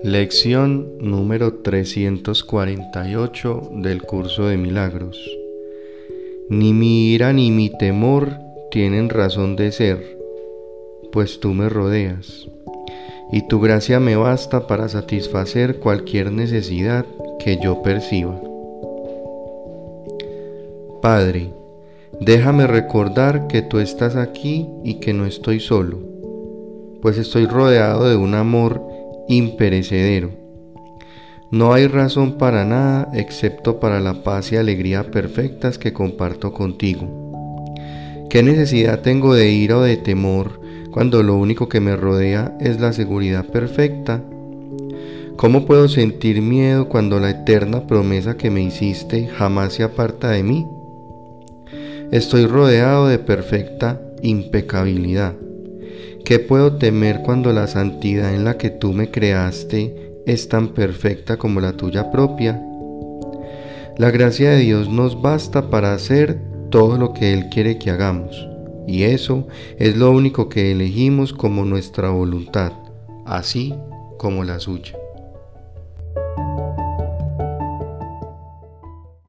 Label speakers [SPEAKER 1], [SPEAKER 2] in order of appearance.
[SPEAKER 1] Lección número 348 del curso de milagros. Ni mi ira ni mi temor tienen razón de ser, pues tú me rodeas, y tu gracia me basta para satisfacer cualquier necesidad que yo perciba. Padre, déjame recordar que tú estás aquí y que no estoy solo, pues estoy rodeado de un amor imperecedero. No hay razón para nada excepto para la paz y alegría perfectas que comparto contigo. ¿Qué necesidad tengo de ira o de temor cuando lo único que me rodea es la seguridad perfecta? ¿Cómo puedo sentir miedo cuando la eterna promesa que me hiciste jamás se aparta de mí? Estoy rodeado de perfecta impecabilidad. ¿Qué puedo temer cuando la santidad en la que tú me creaste es tan perfecta como la tuya propia? La gracia de Dios nos basta para hacer todo lo que Él quiere que hagamos, y eso es lo único que elegimos como nuestra voluntad, así como la suya.